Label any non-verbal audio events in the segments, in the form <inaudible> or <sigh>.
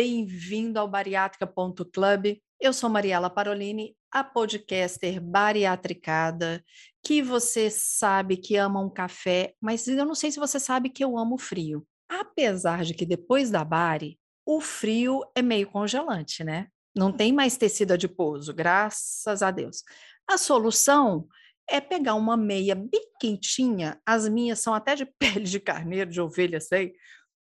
bem-vindo ao bariátrica.club. Eu sou Mariela Parolini, a podcaster bariatricada, que você sabe que ama um café, mas eu não sei se você sabe que eu amo frio. Apesar de que depois da bari, o frio é meio congelante, né? Não tem mais tecido adiposo, graças a Deus. A solução é pegar uma meia bem quentinha, as minhas são até de <laughs> pele de carneiro, de ovelha, sei,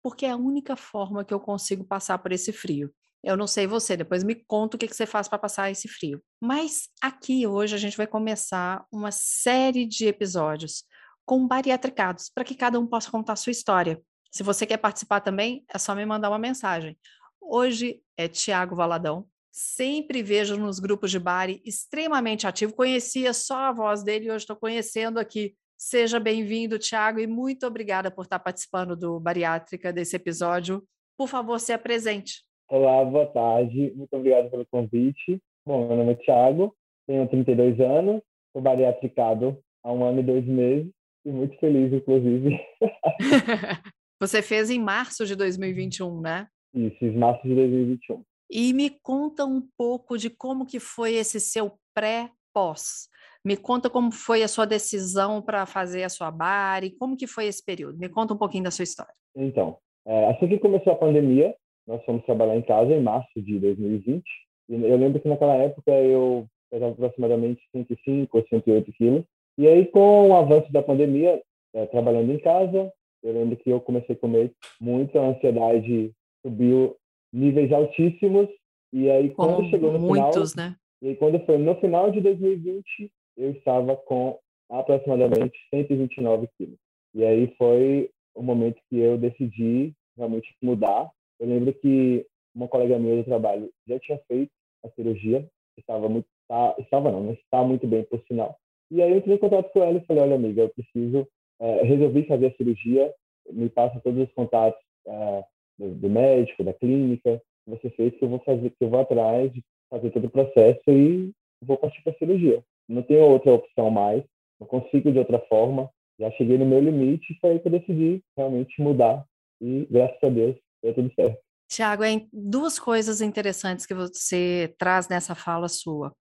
porque é a única forma que eu consigo passar por esse frio. Eu não sei você, depois me conta o que, que você faz para passar esse frio. Mas aqui hoje a gente vai começar uma série de episódios com bariatricados, para que cada um possa contar a sua história. Se você quer participar também, é só me mandar uma mensagem. Hoje é Tiago Valadão. Sempre vejo nos grupos de bari extremamente ativo. Conhecia só a voz dele e hoje estou conhecendo aqui Seja bem-vindo, Tiago, e muito obrigada por estar participando do Bariátrica desse episódio. Por favor, se apresente. Olá, boa tarde. Muito obrigado pelo convite. Bom, meu nome é Tiago, tenho 32 anos, sou bariatricado há um ano e dois meses e muito feliz, inclusive. <laughs> Você fez em março de 2021, né? Isso, em março de 2021. E me conta um pouco de como que foi esse seu pré-pós. Me conta como foi a sua decisão para fazer a sua bari, como que foi esse período? Me conta um pouquinho da sua história. Então, é, assim que começou a pandemia, nós fomos trabalhar em casa em março de 2020. E eu lembro que naquela época eu pesava aproximadamente 105 ou 108 quilos. E aí, com o avanço da pandemia, é, trabalhando em casa, eu lembro que eu comecei a comer muito, a ansiedade subiu níveis altíssimos. E aí, quando Como chegou no muitos, final, né? E aí, quando foi no final de 2020, eu estava com aproximadamente 129 quilos. E aí foi o momento que eu decidi realmente mudar. Eu lembro que uma colega minha do trabalho já tinha feito a cirurgia, estava muito, tá, estava não, mas está muito bem por sinal. E aí eu entrei em contato com ela e falei, olha amiga, eu preciso, é, resolvi fazer a cirurgia, me passa todos os contatos é, do, do, médico, da clínica, que você fez, que eu vou fazer, que eu vou atrás de fazer todo o processo e vou partir para a cirurgia não tenho outra opção mais, não consigo de outra forma. Já cheguei no meu limite e foi aí que eu decidi realmente mudar. E graças a Deus deu tudo certo. Tiago, duas coisas interessantes que você traz nessa fala sua.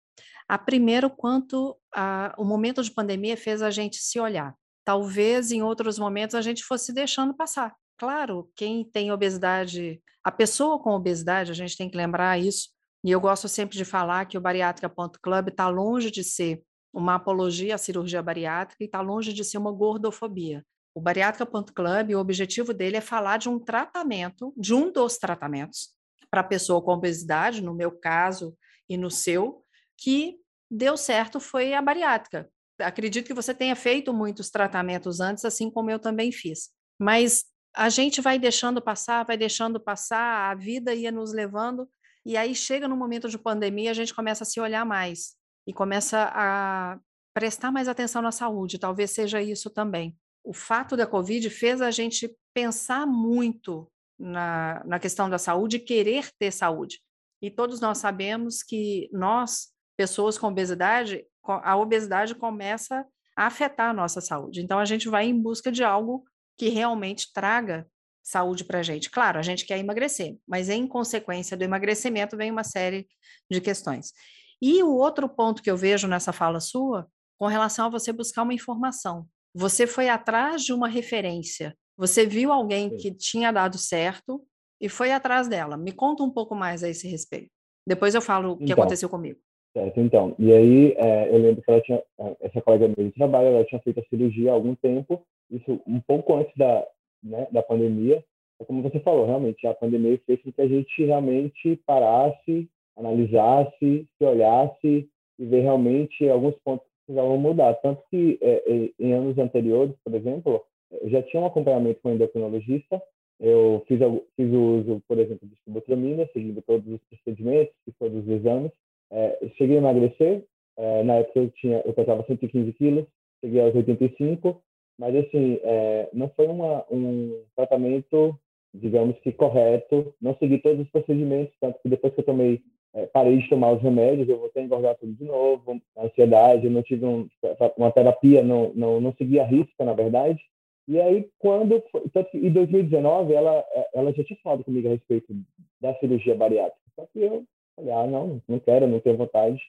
A primeira, o quanto a, o momento de pandemia fez a gente se olhar. Talvez em outros momentos a gente fosse deixando passar. Claro, quem tem obesidade, a pessoa com obesidade, a gente tem que lembrar isso, e eu gosto sempre de falar que o Bariátrica.club está longe de ser uma apologia à cirurgia bariátrica e está longe de ser uma gordofobia. O Bariátrica.club, o objetivo dele é falar de um tratamento, de um dos tratamentos para pessoa com obesidade, no meu caso e no seu, que deu certo foi a bariátrica. Acredito que você tenha feito muitos tratamentos antes, assim como eu também fiz. Mas a gente vai deixando passar, vai deixando passar, a vida ia nos levando e aí chega no momento de pandemia, a gente começa a se olhar mais e começa a prestar mais atenção na saúde. Talvez seja isso também. O fato da Covid fez a gente pensar muito na, na questão da saúde e querer ter saúde. E todos nós sabemos que nós, pessoas com obesidade, a obesidade começa a afetar a nossa saúde. Então a gente vai em busca de algo que realmente traga saúde para a gente. Claro, a gente quer emagrecer, mas em consequência do emagrecimento vem uma série de questões. E o outro ponto que eu vejo nessa fala sua, com relação a você buscar uma informação. Você foi atrás de uma referência. Você viu alguém que tinha dado certo e foi atrás dela. Me conta um pouco mais a esse respeito. Depois eu falo o que então, aconteceu comigo. Certo, então. E aí, é, eu lembro que ela tinha, é, essa colega minha de trabalho, ela tinha feito a cirurgia há algum tempo, isso um pouco antes da, né, da pandemia. É como você falou, realmente, a pandemia fez com que a gente realmente parasse, analisasse, se olhasse e ver realmente alguns pontos que precisavam mudar. Tanto que é, é, em anos anteriores, por exemplo, eu já tinha um acompanhamento com um endocrinologista, Eu fiz, fiz o uso, por exemplo, de sibutramina, seguindo todos os procedimentos e todos os exames. É, cheguei a emagrecer. É, na época eu tinha, eu pesava 115 quilos, cheguei aos 85, mas assim, é, não foi uma, um tratamento, digamos que correto. Não segui todos os procedimentos, tanto que depois que eu tomei, é, parei de tomar os remédios, eu voltei a engordar tudo de novo, a ansiedade, eu não tive um, uma terapia, não, não, não segui a risca, na verdade. E aí, quando. Tanto que em 2019, ela, ela já tinha falado comigo a respeito da cirurgia bariátrica. Só que eu falei, ah, não, não quero, não tenho vontade.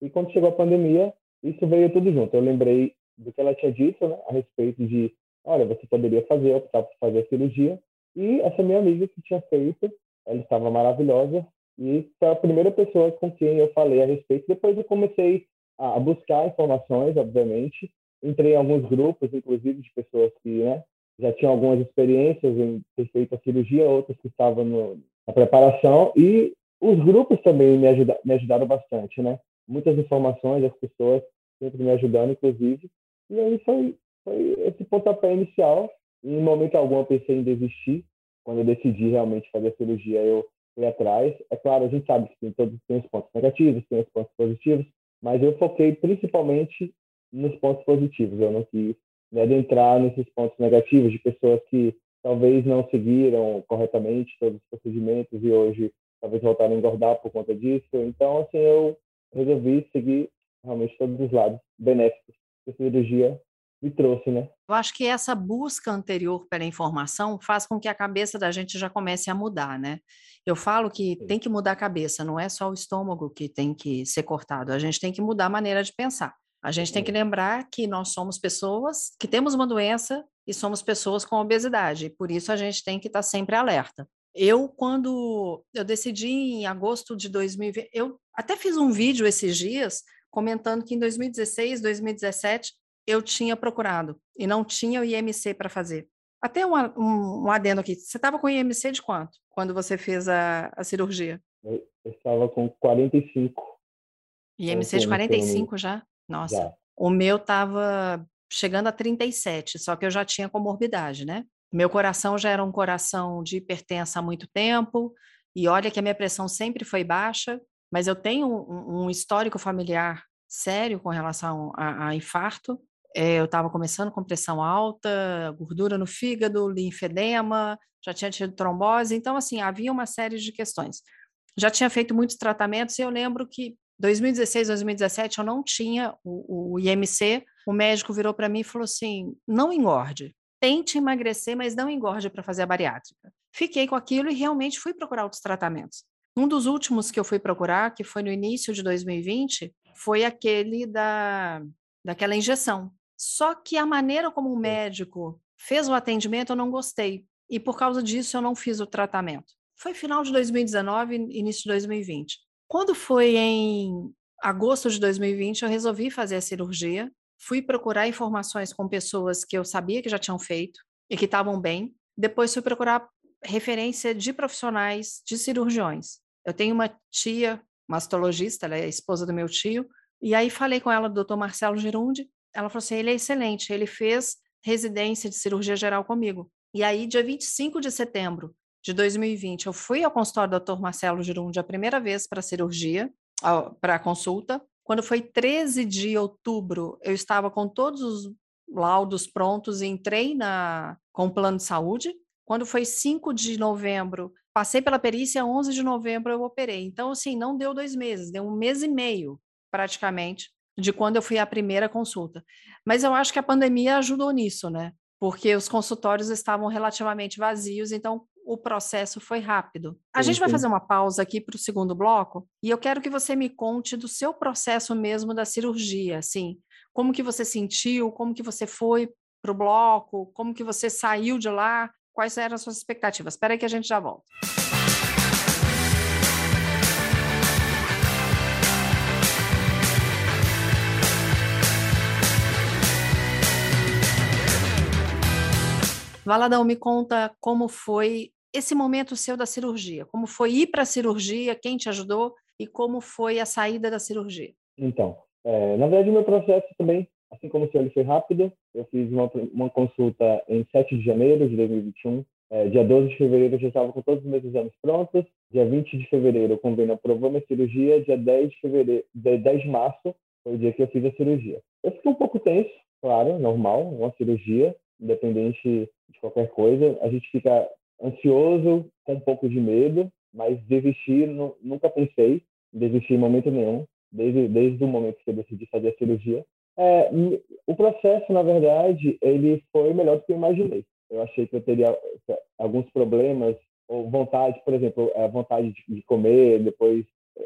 E quando chegou a pandemia, isso veio tudo junto. Eu lembrei do que ela tinha dito, né, a respeito de, olha, você poderia fazer, optar por fazer a cirurgia. E essa minha amiga que tinha feito, ela estava maravilhosa e foi a primeira pessoa com quem eu falei a respeito. Depois eu comecei a buscar informações, obviamente, entrei em alguns grupos, inclusive de pessoas que né, já tinham algumas experiências em ter feito a cirurgia, outras que estavam no, na preparação, e os grupos também me, ajuda, me ajudaram bastante, né? Muitas informações, as pessoas sempre me ajudando, inclusive. E aí foi, foi esse pontapé inicial. Em momento algum eu pensei em desistir. Quando eu decidi realmente fazer a cirurgia, eu fui atrás. É claro, a gente sabe que tem todos tem os pontos negativos, tem os pontos positivos, mas eu foquei principalmente nos pontos positivos. Eu não quis me adentrar nesses pontos negativos de pessoas que talvez não seguiram corretamente todos os procedimentos e hoje talvez voltaram a engordar por conta disso. Então, assim, eu resolvi seguir realmente todos os lados benéficos que a cirurgia me trouxe, né? Eu acho que essa busca anterior pela informação faz com que a cabeça da gente já comece a mudar, né? Eu falo que tem que mudar a cabeça, não é só o estômago que tem que ser cortado, a gente tem que mudar a maneira de pensar. A gente tem que lembrar que nós somos pessoas que temos uma doença e somos pessoas com obesidade, por isso a gente tem que estar sempre alerta. Eu, quando eu decidi em agosto de 2020, eu até fiz um vídeo esses dias comentando que em 2016, 2017, eu tinha procurado e não tinha o IMC para fazer. Até um, um, um, adendo aqui. Você estava com IMC de quanto quando você fez a, a cirurgia? Eu, estava com 45. IMC de 45 já? Nossa, já. o meu estava chegando a 37, só que eu já tinha comorbidade, né? Meu coração já era um coração de hipertensa há muito tempo, e olha que a minha pressão sempre foi baixa, mas eu tenho um, um histórico familiar sério com relação a, a infarto. É, eu estava começando com pressão alta, gordura no fígado, linfedema, já tinha tido trombose, então, assim, havia uma série de questões. Já tinha feito muitos tratamentos e eu lembro que 2016, 2017, eu não tinha o, o IMC. O médico virou para mim e falou assim: não engorde, tente emagrecer, mas não engorde para fazer a bariátrica. Fiquei com aquilo e realmente fui procurar outros tratamentos. Um dos últimos que eu fui procurar, que foi no início de 2020, foi aquele da, daquela injeção. Só que a maneira como o médico fez o atendimento eu não gostei. E por causa disso eu não fiz o tratamento. Foi final de 2019, início de 2020. Quando foi em agosto de 2020, eu resolvi fazer a cirurgia. Fui procurar informações com pessoas que eu sabia que já tinham feito e que estavam bem. Depois fui procurar referência de profissionais, de cirurgiões. Eu tenho uma tia mastologista, ela é a esposa do meu tio, e aí falei com ela do Dr. Marcelo Girundi. Ela falou assim: ele é excelente, ele fez residência de cirurgia geral comigo. E aí, dia 25 de setembro de 2020, eu fui ao consultório do Dr. Marcelo Girundi a primeira vez para cirurgia, para consulta. Quando foi 13 de outubro, eu estava com todos os laudos prontos e entrei na, com o plano de saúde. Quando foi 5 de novembro, passei pela perícia, 11 de novembro eu operei. Então, assim, não deu dois meses, deu um mês e meio, praticamente, de quando eu fui à primeira consulta. Mas eu acho que a pandemia ajudou nisso, né? Porque os consultórios estavam relativamente vazios, então o processo foi rápido. A gente vai fazer uma pausa aqui para o segundo bloco e eu quero que você me conte do seu processo mesmo da cirurgia, assim, como que você sentiu, como que você foi para o bloco, como que você saiu de lá, quais eram as suas expectativas. Espera aí que a gente já volta. Valadão, me conta como foi esse momento seu da cirurgia? Como foi ir para a cirurgia? Quem te ajudou? E como foi a saída da cirurgia? Então, é, na verdade, o meu processo também, assim como o seu, ele foi rápido. Eu fiz uma, uma consulta em 7 de janeiro de 2021. é, dia 12 de fevereiro eu já estava com todos os meus exames prontos, dia 20 de fevereiro o convênio aprovou minha cirurgia, dia 10 de fevereiro, dia 10 de março foi o dia que eu fiz a cirurgia. Eu fiquei um pouco tenso, claro, normal, uma cirurgia, independente de qualquer coisa. A gente fica ansioso, com um pouco de medo, mas desistir, nunca pensei em desistir em momento nenhum, desde, desde o momento que eu decidi fazer a cirurgia. É, o processo, na verdade, ele foi melhor do que eu imaginei. Eu achei que eu teria é, alguns problemas, ou vontade, por exemplo, a vontade de comer, depois,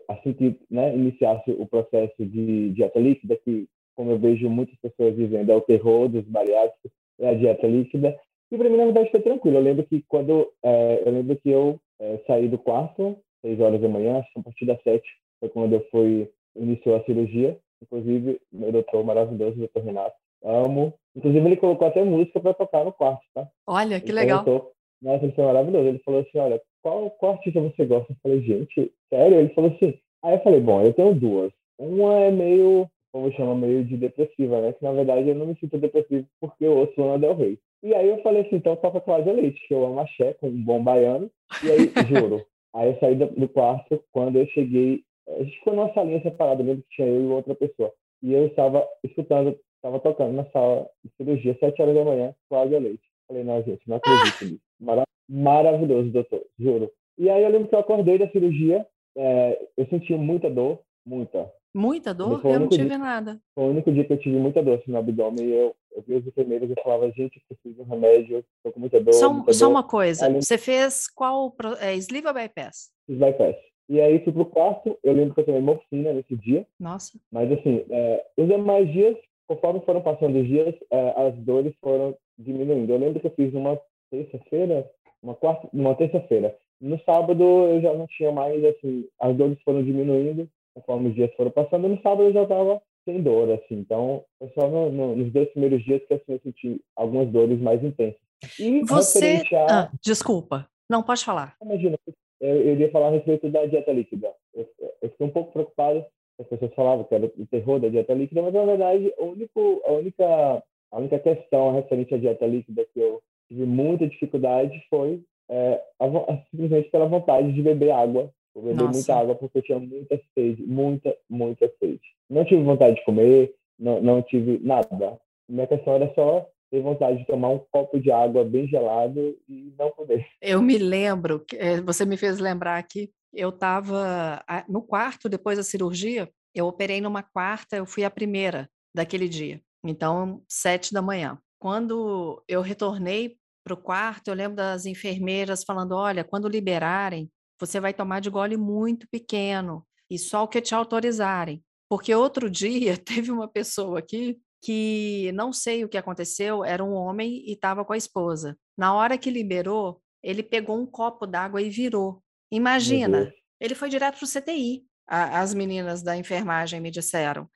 assim que né, iniciasse o processo de dieta líquida, que, como eu vejo muitas pessoas dizendo, é o terror dos bariátricos, é a dieta líquida. E para mim, na verdade, foi tranquilo. Eu lembro que quando é, eu lembro que eu é, saí do quarto, seis horas da manhã, acho que a partir das sete foi quando eu fui iniciou a cirurgia. Inclusive, meu doutor maravilhoso, doutor Renato, amo. Inclusive, ele colocou até música para tocar no quarto, tá? Olha, que ele legal. Colocou... Nossa, ele foi maravilhoso. Ele falou assim, olha, qual, qual artista você gosta? Eu falei, gente, sério? Ele falou assim. Aí eu falei, bom, eu tenho duas. Uma é meio, como chama, meio de depressiva, né? Que na verdade eu não me sinto depressivo porque eu ouço Lana Del Rey. E aí eu falei assim, então toca Cláudia Leite, que eu amo axé, com um bom baiano. E aí, <laughs> juro, aí eu saí do quarto, quando eu cheguei, a gente ficou numa salinha separada, mesmo que tinha eu e outra pessoa. E eu estava escutando, estava tocando na sala de cirurgia, sete horas da manhã, Cláudia Leite. Falei, não, gente, não acredito <laughs> nisso. Mara maravilhoso, doutor, juro. E aí eu lembro que eu acordei da cirurgia, é, eu senti muita dor, muita. Muita dor? Eu não tive dia, nada. Foi o único dia que eu tive muita dor assim, no abdômen. E eu, eu vi os enfermeiros e falava, gente, eu preciso de um remédio, estou com muita dor. Só, muita só dor. uma coisa, você fez qual, é, sleeve ou bypass? Bypass. E aí fui pro quarto, eu lembro que eu tomei morfina nesse dia. Nossa. Mas assim, é, os demais dias, conforme foram passando os dias, é, as dores foram diminuindo. Eu lembro que eu fiz uma terça-feira, uma quarta, uma terça-feira. No sábado eu já não tinha mais, assim, as dores foram diminuindo conforme os dias foram passando. No sábado eu já estava sem dor, assim. Então, foi só no, no, nos dois primeiros dias que assim, eu senti algumas dores mais intensas. E Você... A... Ah, desculpa. Não, pode falar. Imagina, eu, eu iria falar a respeito da dieta líquida. Eu, eu fiquei um pouco preocupado, as pessoas falavam que era o terror da dieta líquida, mas na verdade, o único, a, única, a única questão referente à dieta líquida que eu tive muita dificuldade foi é, a, simplesmente pela vontade de beber água. Eu beber Nossa. muita água porque eu tinha muita sede, muita, muita sede. Não tive vontade de comer, não, não tive nada. Minha questão era só ter vontade de tomar um copo de água bem gelado e não poder. Eu me lembro, eh, você me fez lembrar aqui, eu estava no quarto depois da cirurgia, eu operei numa quarta, eu fui a primeira daquele dia, então sete da manhã. Quando eu retornei para o quarto, eu lembro das enfermeiras falando: olha, quando liberarem, você vai tomar de gole muito pequeno e só o que te autorizarem. Porque outro <laughs> dia teve uma pessoa aqui que não sei o que aconteceu, era um homem e estava com a esposa. Na hora que liberou, ele pegou um copo d'água e virou. Imagina, ele foi direto para o CTI, a, as meninas da enfermagem me disseram.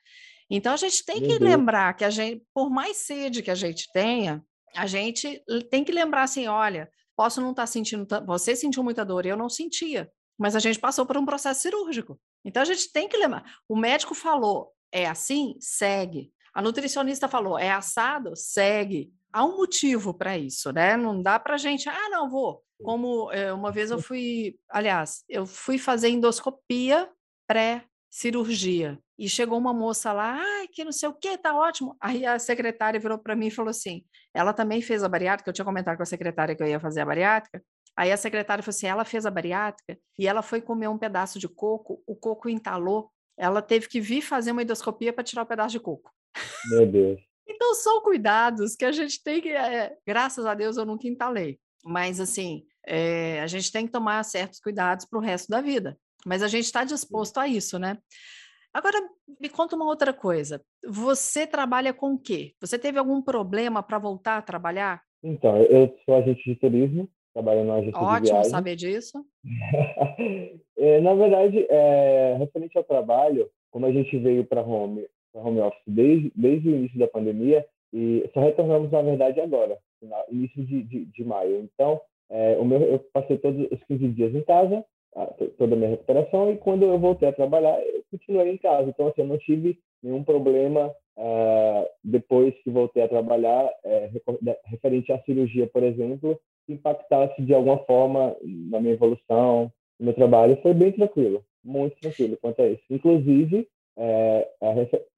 Então a gente tem que lembrar que a gente, por mais sede que a gente tenha, a gente tem que lembrar assim, olha, posso não estar tá sentindo, você sentiu muita dor, eu não sentia, mas a gente passou por um processo cirúrgico. Então a gente tem que lembrar. O médico falou, é assim, segue. A nutricionista falou, é assado? Segue. Há um motivo para isso, né? Não dá para gente, ah, não, vou. Como é, uma vez eu fui, aliás, eu fui fazer endoscopia pré-cirurgia. E chegou uma moça lá, ah, que não sei o que, tá ótimo. Aí a secretária virou para mim e falou assim: ela também fez a bariátrica, eu tinha comentado com a secretária que eu ia fazer a bariátrica. Aí a secretária falou assim: ela fez a bariátrica e ela foi comer um pedaço de coco, o coco entalou, ela teve que vir fazer uma endoscopia para tirar o pedaço de coco. Meu Deus. <laughs> então, são cuidados que a gente tem que. É, graças a Deus eu nunca entalei. Mas, assim, é, a gente tem que tomar certos cuidados para o resto da vida. Mas a gente está disposto a isso, né? Agora, me conta uma outra coisa. Você trabalha com o quê? Você teve algum problema para voltar a trabalhar? Então, eu sou agente de turismo, trabalho na agência Ótimo de viagem. saber disso. <laughs> é, na verdade, é, referente ao trabalho, como a gente veio para home home office desde, desde o início da pandemia e só retornamos, na verdade, agora, no início de, de, de maio. Então, é, o meu, eu passei todos os 15 dias em casa, toda a minha recuperação, e quando eu voltei a trabalhar, eu continuei em casa. Então, assim, eu não tive nenhum problema uh, depois que voltei a trabalhar, é, referente à cirurgia, por exemplo, impactasse de alguma forma na minha evolução, no meu trabalho, foi bem tranquilo, muito tranquilo quanto a isso. Inclusive, é,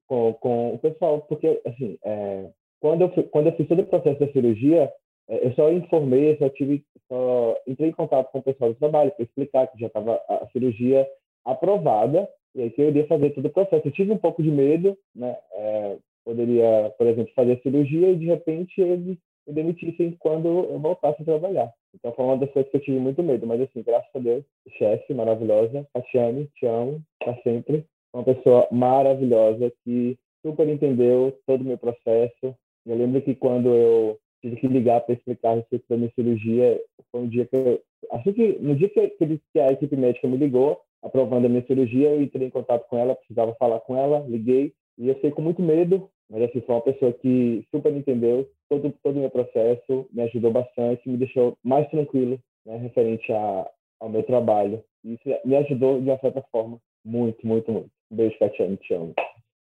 com, com o pessoal, porque, assim, é, quando, eu quando eu fiz todo o processo da cirurgia, eu só informei, só tive, só entrei em contato com o pessoal do trabalho para explicar que já estava a cirurgia aprovada e aí que eu iria fazer todo o processo. Eu tive um pouco de medo, né? É, poderia, por exemplo, fazer a cirurgia e de repente eles me demitissem quando eu voltasse a trabalhar. Então foi uma das coisas que eu tive muito medo, mas assim, graças a Deus, chefe maravilhosa, Tatiane, te amo, para sempre. Uma pessoa maravilhosa que super entendeu todo o meu processo. Eu lembro que quando eu tive que ligar para explicar a respeito da minha cirurgia, foi um dia que eu, acho que no dia que, que a equipe médica me ligou, aprovando a minha cirurgia, eu entrei em contato com ela, precisava falar com ela, liguei, e eu fiquei com muito medo, mas assim, foi uma pessoa que super entendeu todo, todo o meu processo, me ajudou bastante, me deixou mais tranquilo, né, referente a, ao meu trabalho. E isso me ajudou, de uma certa forma, muito, muito, muito. Um beijo, Catiane, te amo.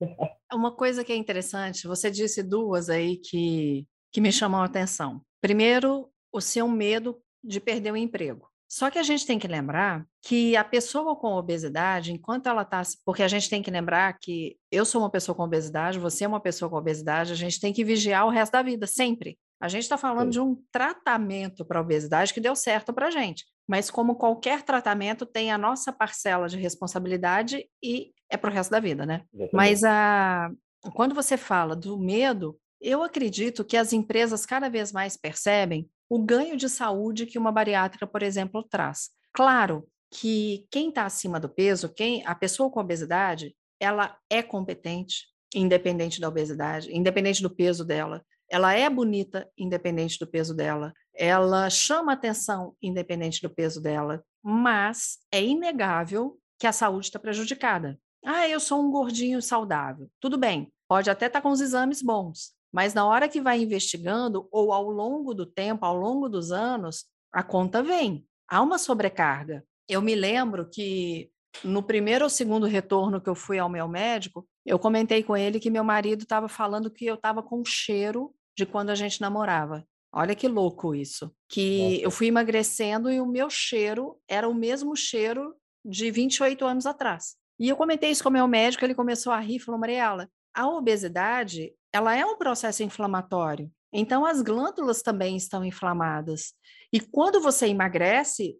<laughs> Uma coisa que é interessante, você disse duas aí que, que me chamam a atenção. Primeiro, o seu medo de perder o emprego. Só que a gente tem que lembrar que a pessoa com obesidade, enquanto ela está. Porque a gente tem que lembrar que eu sou uma pessoa com obesidade, você é uma pessoa com obesidade, a gente tem que vigiar o resto da vida, sempre. A gente está falando Sim. de um tratamento para obesidade que deu certo para a gente. Mas, como qualquer tratamento, tem a nossa parcela de responsabilidade e é para o resto da vida, né? Exatamente. Mas a, quando você fala do medo, eu acredito que as empresas cada vez mais percebem o ganho de saúde que uma bariátrica, por exemplo, traz. Claro que quem está acima do peso, quem a pessoa com obesidade, ela é competente, independente da obesidade, independente do peso dela. Ela é bonita, independente do peso dela. Ela chama atenção, independente do peso dela. Mas é inegável que a saúde está prejudicada. Ah, eu sou um gordinho saudável. Tudo bem, pode até estar tá com os exames bons, mas na hora que vai investigando, ou ao longo do tempo, ao longo dos anos, a conta vem. Há uma sobrecarga. Eu me lembro que no primeiro ou segundo retorno que eu fui ao meu médico, eu comentei com ele que meu marido estava falando que eu estava com cheiro de quando a gente namorava. Olha que louco isso. Que eu fui emagrecendo e o meu cheiro era o mesmo cheiro de 28 anos atrás. E eu comentei isso com o meu médico, ele começou a rir, falou, Mariela, a obesidade, ela é um processo inflamatório. Então, as glândulas também estão inflamadas. E quando você emagrece,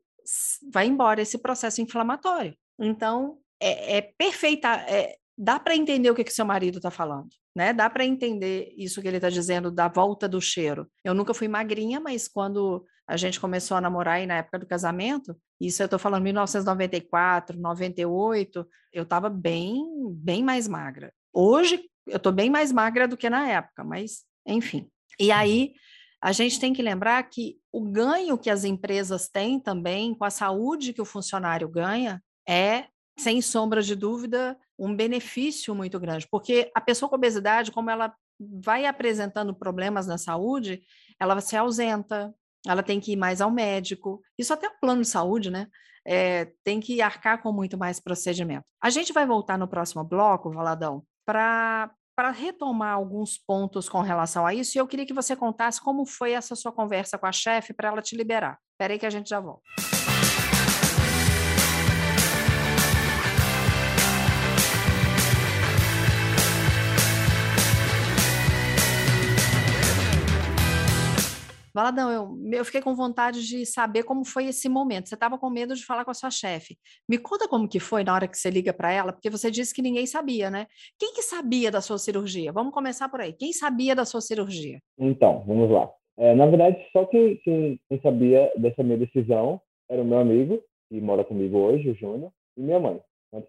vai embora esse processo inflamatório. Então, é, é perfeita. É, dá para entender o que, que seu marido está falando, né? Dá para entender isso que ele está dizendo da volta do cheiro. Eu nunca fui magrinha, mas quando a gente começou a namorar aí na época do casamento, isso eu estou falando 1994, 98, eu estava bem, bem mais magra. Hoje eu estou bem mais magra do que na época, mas enfim. E uhum. aí a gente tem que lembrar que o ganho que as empresas têm também com a saúde que o funcionário ganha é, sem sombra de dúvida, um benefício muito grande, porque a pessoa com obesidade, como ela vai apresentando problemas na saúde, ela se ausenta, ela tem que ir mais ao médico. Isso até o plano de saúde, né? É, tem que arcar com muito mais procedimento. A gente vai voltar no próximo bloco, Valadão, para para retomar alguns pontos com relação a isso, e eu queria que você contasse como foi essa sua conversa com a chefe para ela te liberar. Espera aí que a gente já volta. Valadão, eu, eu fiquei com vontade de saber como foi esse momento. Você estava com medo de falar com a sua chefe. Me conta como que foi na hora que você liga para ela, porque você disse que ninguém sabia, né? Quem que sabia da sua cirurgia? Vamos começar por aí. Quem sabia da sua cirurgia? Então, vamos lá. É, na verdade, só quem, quem, quem sabia dessa minha decisão era o meu amigo, que mora comigo hoje, o Júnior, e minha mãe.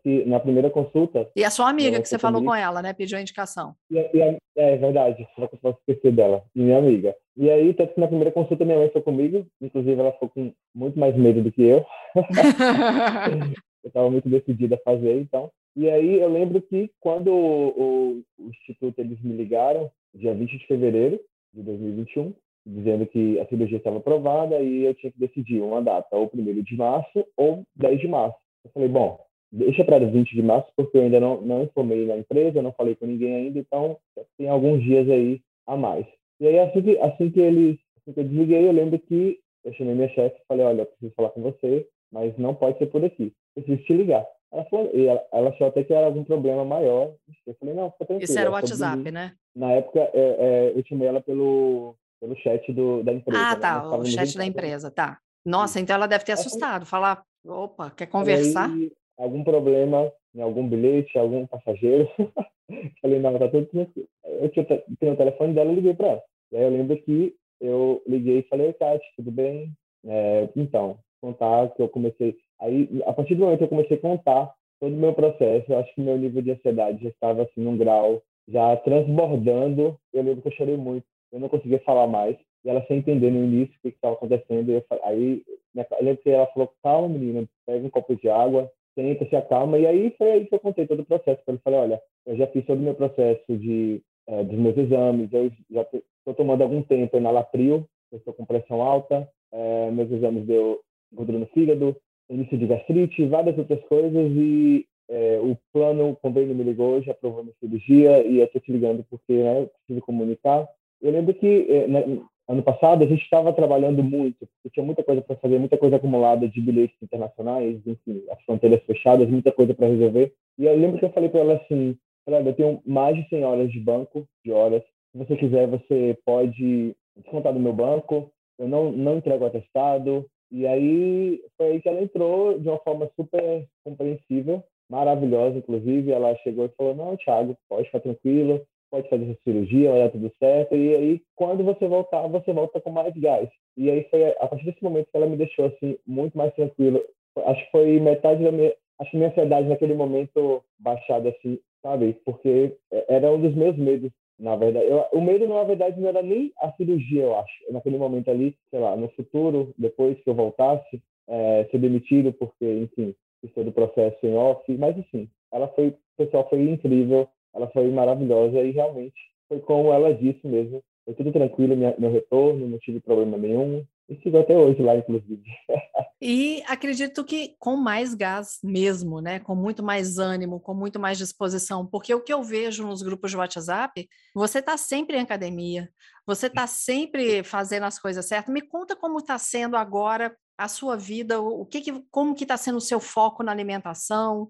Que na primeira consulta. E a sua amiga que você falou comigo, com ela, né? Pediu a indicação. E, e é, é verdade, não posso esquecer dela, e minha amiga. E aí, tanto que na primeira consulta minha mãe foi comigo, inclusive ela ficou com muito mais medo do que eu. <laughs> eu estava muito decidida a fazer, então. E aí eu lembro que quando o, o, o Instituto eles me ligaram, dia 20 de fevereiro de 2021, dizendo que a cirurgia estava aprovada e eu tinha que decidir uma data, ou 1 de março ou 10 de março. Eu falei, bom, deixa para 20 de março, porque eu ainda não, não informei na empresa, não falei com ninguém ainda, então tem alguns dias aí a mais. E aí, assim que, assim que eles, assim que eu desliguei, eu lembro que eu chamei minha chefe e falei, olha, eu preciso falar com você, mas não pode ser por aqui. Preciso te ligar. Ela, falou, e ela, ela achou até que era algum problema maior. Eu falei, não, fica tranquilo. Isso era o WhatsApp, né? Na época, é, é, eu chamei ela pelo, pelo chat do, da empresa. Ah, né? tá, o chat da empresa, tá. Nossa, então ela deve ter assustado, falar, opa, quer conversar? Aí, algum problema em algum bilhete, algum passageiro. <laughs> falei, não, tá tudo tranquilo. Eu tinha, o telefone dela e liguei para ela. E aí eu lembro que eu liguei e falei, Kate, tudo bem? É, então, contar que eu comecei. Aí, a partir do momento que eu comecei a contar todo o meu processo, eu acho que meu nível de ansiedade já estava assim num grau já transbordando. Eu lembro que eu chorei muito, eu não conseguia falar mais. E ela sem entender no início o que estava acontecendo. Eu, aí, eu lembro que ela falou: calma, menina, pega um copo de água, senta, se acalma. E aí foi aí que eu contei todo o processo. Eu falei: olha, eu já fiz todo o meu processo de, é, dos meus exames, eu já estou tomando algum tempo na Lapril, eu estou com pressão alta, é, meus exames deu gordura no fígado, início de gastrite, várias outras coisas e é, o plano, o convênio me ligou, já aprovou minha cirurgia e eu estou te ligando porque né, eu preciso comunicar. Eu lembro que ano passado a gente estava trabalhando muito, porque tinha muita coisa para fazer, muita coisa acumulada de bilhetes internacionais, enfim, as fronteiras fechadas, muita coisa para resolver. E eu lembro que eu falei para ela assim, olha, eu tenho mais de 100 horas de banco, de horas. Se você quiser, você pode descontar do meu banco. Eu não, não entrego atestado. E aí foi aí que ela entrou de uma forma super compreensível, maravilhosa, inclusive. Ela chegou e falou: Não, Thiago, pode ficar tranquilo, pode fazer essa cirurgia, vai dar tudo certo. E aí, quando você voltar, você volta com mais gás. E aí foi a partir desse momento que ela me deixou assim muito mais tranquilo. Acho que foi metade da minha, acho que minha ansiedade naquele momento baixada assim, sabe? Porque era um dos meus medos na verdade. Eu, o medo, na verdade, não era nem a cirurgia, eu acho. Naquele momento ali, sei lá, no futuro, depois que eu voltasse, é, ser demitido, porque, enfim, fiz todo o processo em off. Mas, assim, ela foi, o pessoal foi incrível, ela foi maravilhosa e realmente foi como ela disse mesmo. Foi tudo tranquilo, minha, meu retorno, não tive problema nenhum. E sigo até hoje lá, inclusive. e acredito que com mais gás mesmo, né? Com muito mais ânimo, com muito mais disposição. Porque o que eu vejo nos grupos de WhatsApp, você está sempre em academia, você está sempre fazendo as coisas certas. Me conta como está sendo agora a sua vida, o que, que como que está sendo o seu foco na alimentação,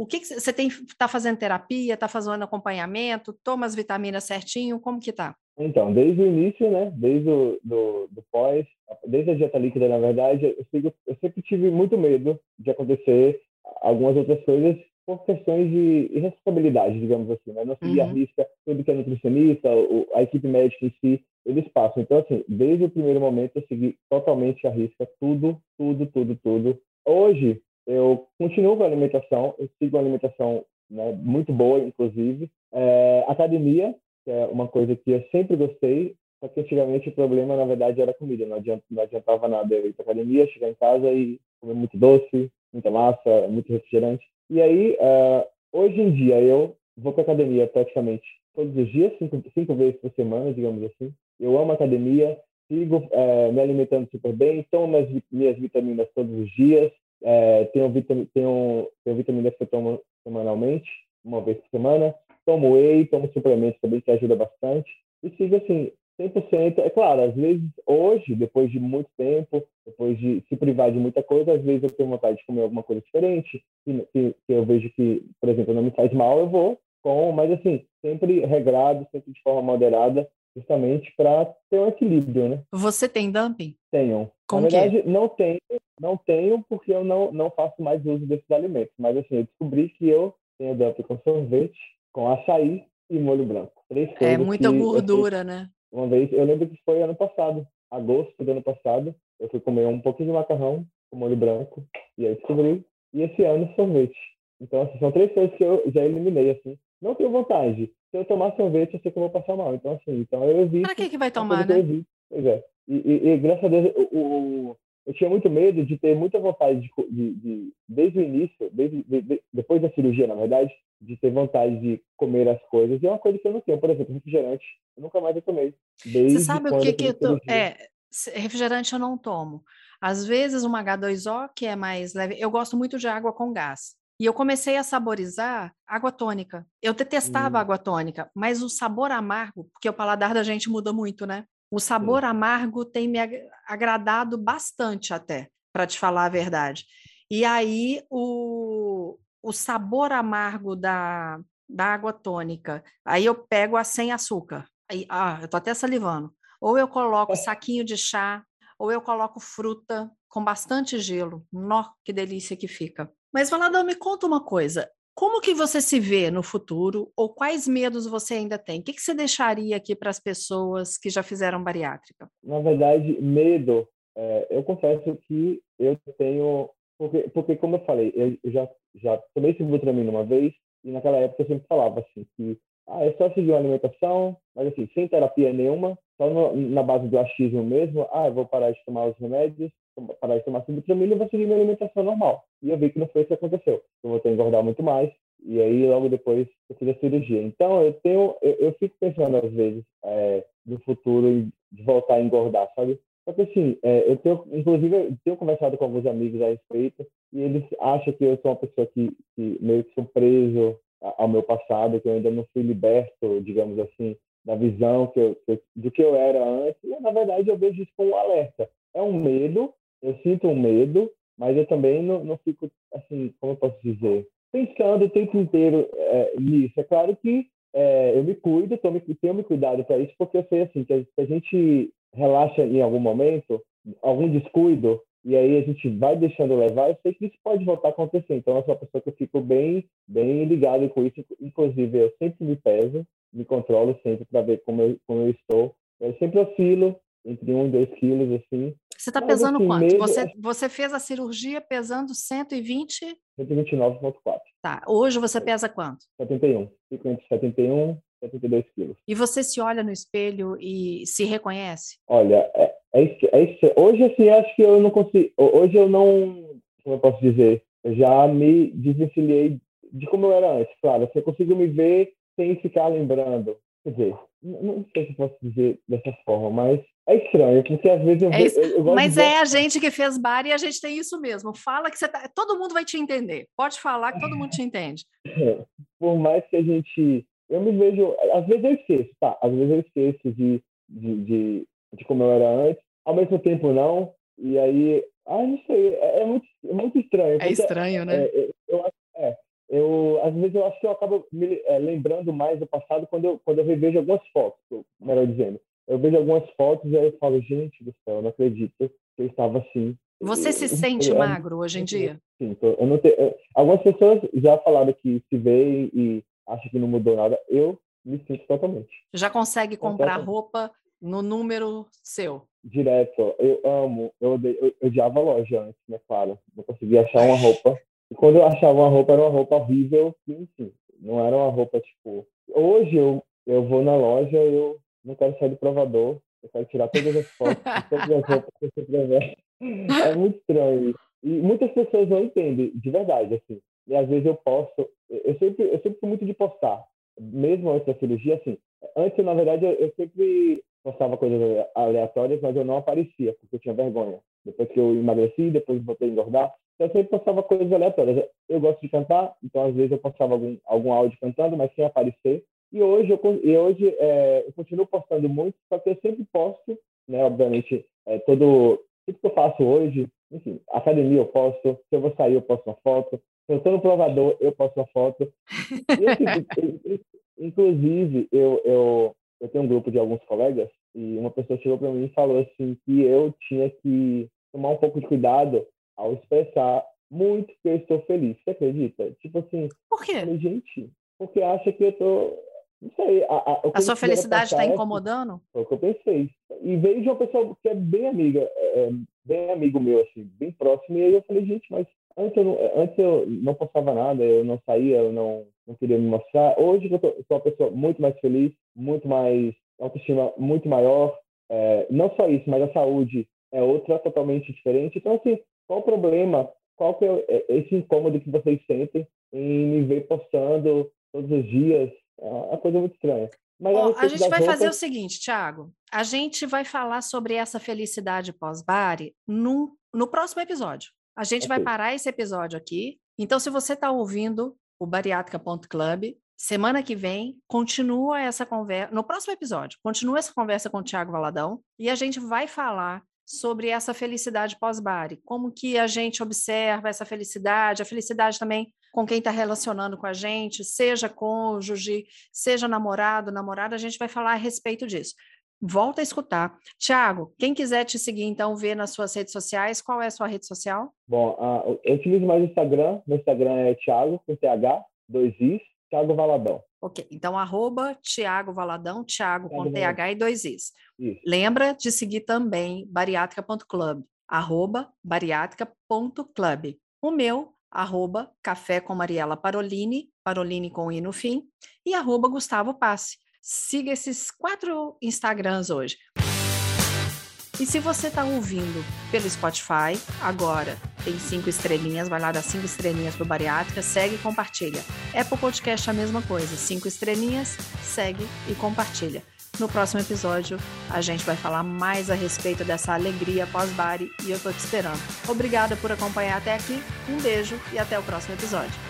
o que, que você tem está fazendo terapia, está fazendo acompanhamento, toma as vitaminas certinho, como que está? Então, desde o início, né, desde o do, do pós, desde a dieta líquida, na verdade, eu, sigo, eu sempre tive muito medo de acontecer algumas outras coisas por questões de irresponsabilidade, digamos assim, né? Não seguir uhum. a risca, tudo que é nutricionista, a equipe médica em si, eles passam. Então, assim, desde o primeiro momento eu segui totalmente a risca, tudo, tudo, tudo, tudo. Hoje, eu continuo com a alimentação, eu sigo uma alimentação né, muito boa, inclusive. É, academia, que é uma coisa que eu sempre gostei, só que antigamente o problema, na verdade, era comida. Não, adianta, não adiantava nada eu ir para academia, chegar em casa e comer muito doce, muita massa, muito refrigerante. E aí, uh, hoje em dia, eu vou para academia praticamente todos os dias, cinco, cinco vezes por semana, digamos assim. Eu amo academia, sigo uh, me alimentando super bem, tomo minhas, minhas vitaminas todos os dias, uh, tenho, vitam, tenho, tenho vitaminas que eu tomo semanalmente, uma vez por semana. Tomo whey, tomo suplementos também, que ajuda bastante. E sigo assim, 100%. É claro, às vezes, hoje, depois de muito tempo, depois de se privar de muita coisa, às vezes eu tenho vontade de comer alguma coisa diferente, que, que eu vejo que, por exemplo, não me faz mal, eu vou com, mas assim, sempre regrado, sempre de forma moderada, justamente para ter um equilíbrio, né? Você tem dumping? Tenho. Com Na verdade, não tenho, não tenho porque eu não, não faço mais uso desses alimentos, mas assim, eu descobri que eu tenho dumping com sorvete, com açaí e molho branco. Três é muita gordura, né? Uma vez, eu lembro que foi ano passado, agosto do ano passado, eu fui comer um pouquinho de macarrão com molho branco, e aí descobri, e esse ano sorvete. Então, assim, são três coisas que eu já eliminei, assim. Não tenho vontade. Se eu tomar sorvete, eu sei que eu vou passar mal. Então, assim, então eu evito. Pra que que vai tomar, né? Pois é. E, e, e, graças a Deus, o, o, eu tinha muito medo de ter muita vontade de, de, de desde o início, desde, de, depois da cirurgia, na verdade, de ter vontade de comer as coisas. E é uma coisa que eu não tenho. Por exemplo, refrigerante, eu nunca mais eu tomei. Você sabe o que que eu tô... É, refrigerante eu não tomo. Às vezes uma H2O, que é mais leve, eu gosto muito de água com gás. E eu comecei a saborizar água tônica. Eu detestava hum. água tônica, mas o sabor amargo, porque o paladar da gente muda muito, né? O sabor Sim. amargo tem me agradado bastante até, para te falar a verdade. E aí o, o sabor amargo da, da água tônica, aí eu pego a sem açúcar. Aí, ah, eu tô até salivando. Ou eu coloco <laughs> saquinho de chá, ou eu coloco fruta com bastante gelo. Nó, que delícia que fica. Mas, Valadão, me conta uma coisa. Como que você se vê no futuro ou quais medos você ainda tem? O que, que você deixaria aqui para as pessoas que já fizeram bariátrica? Na verdade, medo, é, eu confesso que eu tenho... Porque, porque como eu falei, eu já, já tomei sibutramina uma vez e naquela época eu sempre falava assim que ah, é só seguir uma alimentação, mas assim, sem terapia nenhuma, só no, na base do achismo mesmo. Ah, eu vou parar de tomar os remédios, parar de tomar sibutramina e vou seguir minha alimentação normal. E eu vi que não foi isso que aconteceu. Eu ter que engordar muito mais. E aí, logo depois, eu fiz a cirurgia. Então, eu tenho, eu, eu fico pensando às vezes é, no futuro de voltar a engordar, sabe? Só que assim, é, eu tenho, inclusive, eu tenho conversado com alguns amigos a respeito e eles acham que eu sou uma pessoa que, que meio que sou preso ao meu passado, que eu ainda não fui liberto, digamos assim, da visão que eu, que, do que eu era antes. E, na verdade, eu vejo isso como um alerta. É um medo, eu sinto um medo, mas eu também não, não fico, assim, como eu posso dizer, pensando o tempo inteiro é, nisso. É claro que é, eu me cuido, tomo, tenho me cuidado para isso, porque eu sei, assim, que a, a gente relaxa em algum momento, algum descuido, e aí a gente vai deixando levar, eu sei que isso pode voltar a acontecer. Então, eu sou uma pessoa que eu fico bem, bem ligado com isso. Inclusive, eu sempre me peso, me controlo sempre para ver como eu, como eu estou. Eu sempre oscilo entre 1 e 2 quilos, assim. Você está pesando assim, quanto? Mesmo... Você, você fez a cirurgia pesando 120? 129,4. Tá. Hoje você pesa quanto? 71. Fico entre 71 e 72 quilos. E você se olha no espelho e se reconhece? Olha, é, é, é, hoje, assim, acho que eu não consigo. Hoje eu não. Como eu posso dizer? Eu já me desvencilhei de como eu era antes. Claro, você consigo me ver sem ficar lembrando. Quer dizer, não sei se posso dizer dessa forma, mas é estranho, porque às vezes eu, é eu, eu Mas é a gente que fez bar e a gente tem isso mesmo. Fala que você tá. Todo mundo vai te entender. Pode falar que todo mundo te entende. <laughs> Por mais que a gente. Eu me vejo. Às vezes eu esqueço, tá? Às vezes eu esqueço de, de, de de como eu era antes, ao mesmo tempo não. E aí, ah, não sei, é, é muito, é muito estranho. É estranho, né? É, eu, é, eu, às vezes eu acho que eu acabo me é, lembrando mais do passado quando eu, quando eu revejo algumas fotos, melhor dizendo. Eu vejo algumas fotos e aí eu falo, gente do céu, eu não acredito que eu estava assim. Você se sente magro hoje em dia? Sim, eu não tenho, algumas pessoas já falaram que se veem e acham que não mudou nada. Eu me sinto totalmente. Já consegue comprar roupa no número seu? Direto. Eu amo. Eu, odeio, eu, eu odiava a loja antes, né? Claro. Não conseguia achar uma roupa. E quando eu achava uma roupa, era uma roupa horrível. Sim. Não era uma roupa, tipo... Hoje eu, eu vou na loja, eu não quero sair do provador. Eu quero tirar todas as fotos, todas as roupas que. É muito estranho. E muitas pessoas não entendem, de verdade, assim. E às vezes eu posto... Eu sempre, eu sempre fui muito de postar. Mesmo antes da cirurgia, assim. Antes, na verdade, eu, eu sempre postava coisas aleatórias, mas eu não aparecia, porque eu tinha vergonha. Depois que eu emagreci, depois voltei a engordar, eu sempre postava coisas aleatórias. Eu gosto de cantar, então às vezes eu postava algum, algum áudio cantando, mas sem aparecer. E hoje eu, e hoje, é, eu continuo postando muito, só que eu sempre posto, né, obviamente, é, todo, tudo que eu faço hoje, enfim, academia eu posto, se eu vou sair eu posto uma foto, se eu estou no provador eu posto uma foto. <laughs> Inclusive, eu, eu, eu tenho um grupo de alguns colegas e uma pessoa chegou para mim e falou assim que eu tinha que tomar um pouco de cuidado ao expressar muito que eu estou feliz. Você acredita? Tipo assim, por quê? Gente, porque acha que eu tô não sei. A, a, a sua felicidade está incomodando? Foi o que eu pensei. E veio de uma pessoa que é bem amiga, é, é, bem amigo meu, assim, bem próximo. E aí eu falei, gente, mas antes eu não, antes eu não postava nada, eu não saía, eu não, não queria me mostrar. Hoje eu tô, sou uma pessoa muito mais feliz, muito mais autoestima muito maior. É, não só isso, mas a saúde é outra totalmente diferente. Então, assim, qual o problema? Qual que é, é esse incômodo que vocês sentem em me ver postando todos os dias? É uma coisa muito estranha. Bom, a gente vai roupas... fazer o seguinte, Thiago. A gente vai falar sobre essa felicidade pós-bari no, no próximo episódio. A gente okay. vai parar esse episódio aqui. Então, se você está ouvindo o bariátrica.club, Semana que vem, continua essa conversa. No próximo episódio, continua essa conversa com o Tiago Valadão e a gente vai falar sobre essa felicidade pós-bari, como que a gente observa essa felicidade, a felicidade também com quem está relacionando com a gente, seja cônjuge, seja namorado, namorada, a gente vai falar a respeito disso. Volta a escutar. Tiago, quem quiser te seguir, então, ver nas suas redes sociais, qual é a sua rede social? Bom, uh, eu utilizo mais o Instagram. Meu Instagram é Thiago, com TH, dois Is, Thiago Valadão. Ok, então arroba Thiago Valadão, Thiago com TH e dois Is. Isso. Lembra de seguir também bariátrica.club, arroba bariátrica.club. O meu, arroba Café com Mariela Parolini, Parolini com I no fim, e arroba Gustavo Passe. Siga esses quatro Instagrams hoje. E se você está ouvindo pelo Spotify, agora tem cinco estrelinhas, vai lá dar cinco estrelinhas pro Bariátrica, segue e compartilha. Apple Podcast é a mesma coisa, cinco estrelinhas, segue e compartilha. No próximo episódio, a gente vai falar mais a respeito dessa alegria pós-bari e eu tô te esperando. Obrigada por acompanhar até aqui, um beijo e até o próximo episódio.